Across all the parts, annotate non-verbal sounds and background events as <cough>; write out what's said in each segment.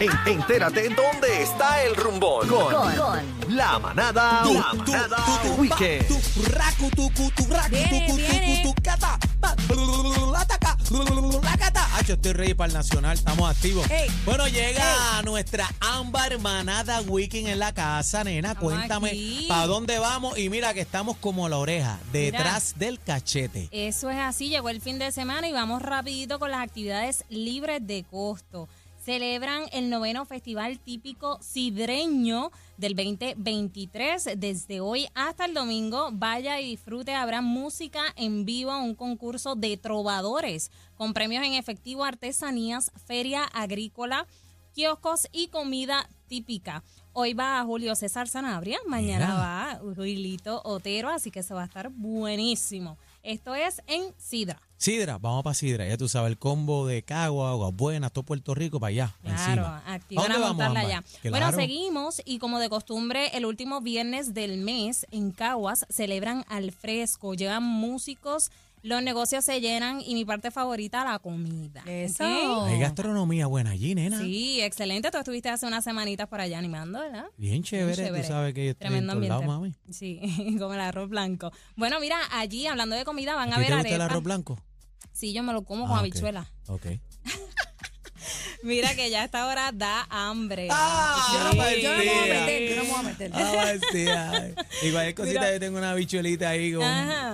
En- entérate dónde está el rumbón. Con, la manada, la manada Weekend. Viene, viene. Hacho, estoy ready para el nacional, estamos activos. Ey. Bueno, llega nuestra Ámbar Manada Weekend en la casa, nena. Estamos Cuéntame aquí. para dónde vamos. Y mira que estamos como la oreja, detrás del cachete. Eso es así, llegó el fin de semana y vamos rapidito con las actividades libres de costo. Celebran el noveno festival típico sidreño del 2023. Desde hoy hasta el domingo, vaya y disfrute. Habrá música en vivo, un concurso de trovadores con premios en efectivo, artesanías, feria agrícola, kioscos y comida típica. Hoy va Julio César Sanabria, mañana Mira. va Julito Otero, así que eso va a estar buenísimo. Esto es en Sidra. Sidra, vamos para Sidra. Ya tú sabes, el combo de Cagua, Aguas Buenas, todo Puerto Rico para allá. Claro, ¿Pa' a montarla ya. Bueno, seguimos y como de costumbre, el último viernes del mes en Caguas celebran al fresco. Llegan músicos, los negocios se llenan y mi parte favorita, la comida. Eso. Hay gastronomía buena allí, nena. Sí, excelente. Tú estuviste hace unas semanitas por allá animando, ¿verdad? Bien chévere, Chévere. tú sabes que yo estoy en Tremendo todos lados, ambiente. mami. Sí, <laughs> como el arroz blanco. Bueno, mira, allí hablando de comida van a, ¿A ver te gusta el arroz blanco? Sí, yo me lo como Ah, con ok. habichuela. Ok. <laughs> Mira que ya a esta hora da hambre. Ah, Sí. pues Yo no me voy a Sí. meter, yo no me voy a meter. Ah, sí, ay. Y cualquier cosita Mira. yo tengo una bichuelita ahí con,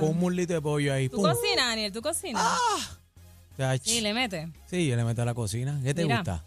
un mulito de pollo ahí. ¿Tú pum. cocinas, Daniel? ¿Tú cocinas? Tach. Sí, le metes. Sí, yo le meto a la cocina. ¿Qué te Mira. gusta?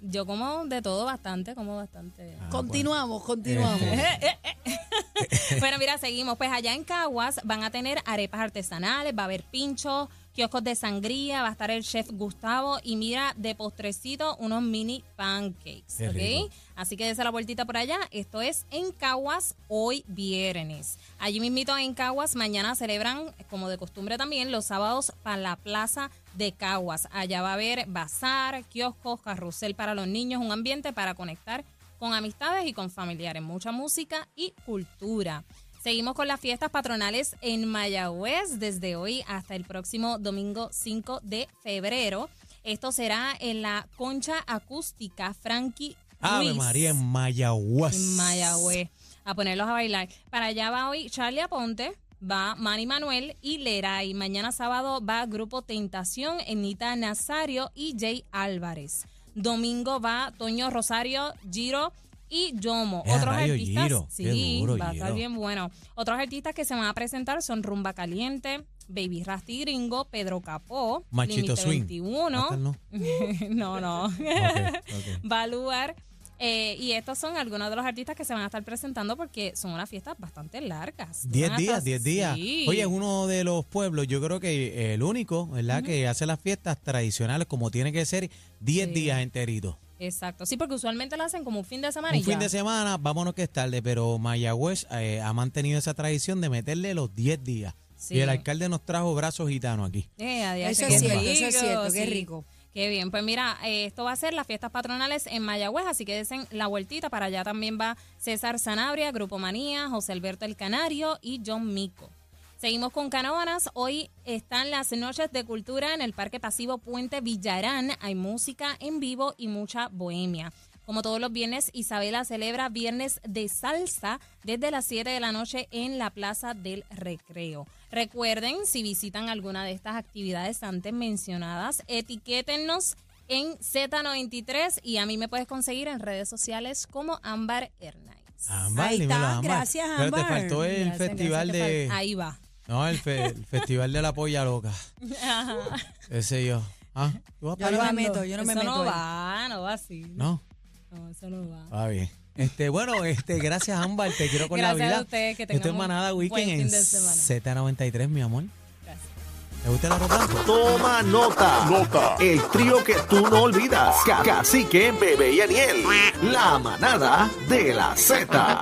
Yo como de todo bastante, como bastante. Ah, Continuamos, continuamos. Este. <laughs> bueno, mira, seguimos. Pues allá en Caguas van a tener arepas artesanales, va a haber pinchos, kioscos de sangría, va a estar el chef Gustavo y mira, de postrecito, unos mini pancakes. Qué ¿ok? rico. Así que dése la vueltita por allá. Esto es en Caguas hoy viernes. Allí mismito en Caguas, mañana celebran, como de costumbre también, los sábados para la plaza de Caguas. Allá va a haber bazar, kioscos, carrusel para los niños, un ambiente para conectar con amistades y con familiares, mucha música y cultura. Seguimos con las fiestas patronales en Mayagüez desde hoy hasta el próximo domingo 5 de febrero. Esto será en la concha acústica Frankie Ave Ruiz, María en Mayagüez. en Mayagüez a ponerlos a bailar. Para allá va hoy Charlie Aponte, va Manny Manuel y Leray. Mañana sábado va Grupo Tentación, Enita Nazario y Jay Álvarez. Domingo va Toño Rosario, Giro y Yomo. Eh, Otros rayos, artistas, Giro. Sí, duro, va a estar bien bueno. Otros artistas que se van a presentar son Rumba Caliente, Baby Rasty Gringo, Pedro Capó, Machito Swing. 21. Hasta el no. <laughs> no, no. Ok, ok. <laughs> Va a lugar. eh, y estos son algunos de los artistas que se van a estar presentando porque son unas fiestas bastante largas. Diez Van a días, estar- diez días. Sí. Oye, es uno de los pueblos, yo creo que el único, ¿verdad? Que hace las fiestas tradicionales como tiene que ser, diez Sí. días enteritos. Exacto. Sí, porque usualmente lo hacen como un fin de semana y Un fin ya. de semana, vámonos que es tarde, pero Mayagüez eh, ha mantenido esa tradición de meterle los 10 días. Sí. Y el alcalde nos trajo brazos gitanos aquí. Eh, adiós, Eso es cierto, rico, eso es cierto, qué rico. Qué bien, pues mira, eh, esto va a ser las fiestas patronales en Mayagüez, así que desen la vueltita. Para allá también va César Sanabria, Grupo Manía, José Alberto El Canario y John Mico. Seguimos con Canóvanas. Hoy están las noches de cultura en el Parque Pasivo Puente Villarán. Hay música en vivo y mucha bohemia. Como todos los viernes, Isabela celebra Viernes de Salsa desde las 7 de la noche en la Plaza del Recreo. Recuerden, si visitan alguna de estas actividades antes mencionadas, etiquétennos en Z93 y a mí me puedes conseguir en redes sociales como Ámbar Hernández. Ámbar, Ahí dímelo, está, Ámbar. gracias, Pero te Ámbar. faltó el Gracias, festival gracias, de... te fal- Ahí va. No, el, fe- el festival de la polla loca. Ese yo. ¿Ah? ¿Tú vas Yo para no allá? me meto, yo no me Eso meto. no ahí. va, no va así. No. No, eso no va. Ah, bien. Este, bueno, este, gracias Ámbar, te quiero con Gracias la a vida. ustedes, que Esto es tengamos Manada un Weekend buen en fin de semana. Z93, mi amor. Gracias. ¿Te gusta el arroz blanco? Toma nota. Nota. El trío que tú no olvidas. Ca- Cacique, Bebé y Aniel. La manada de la Z.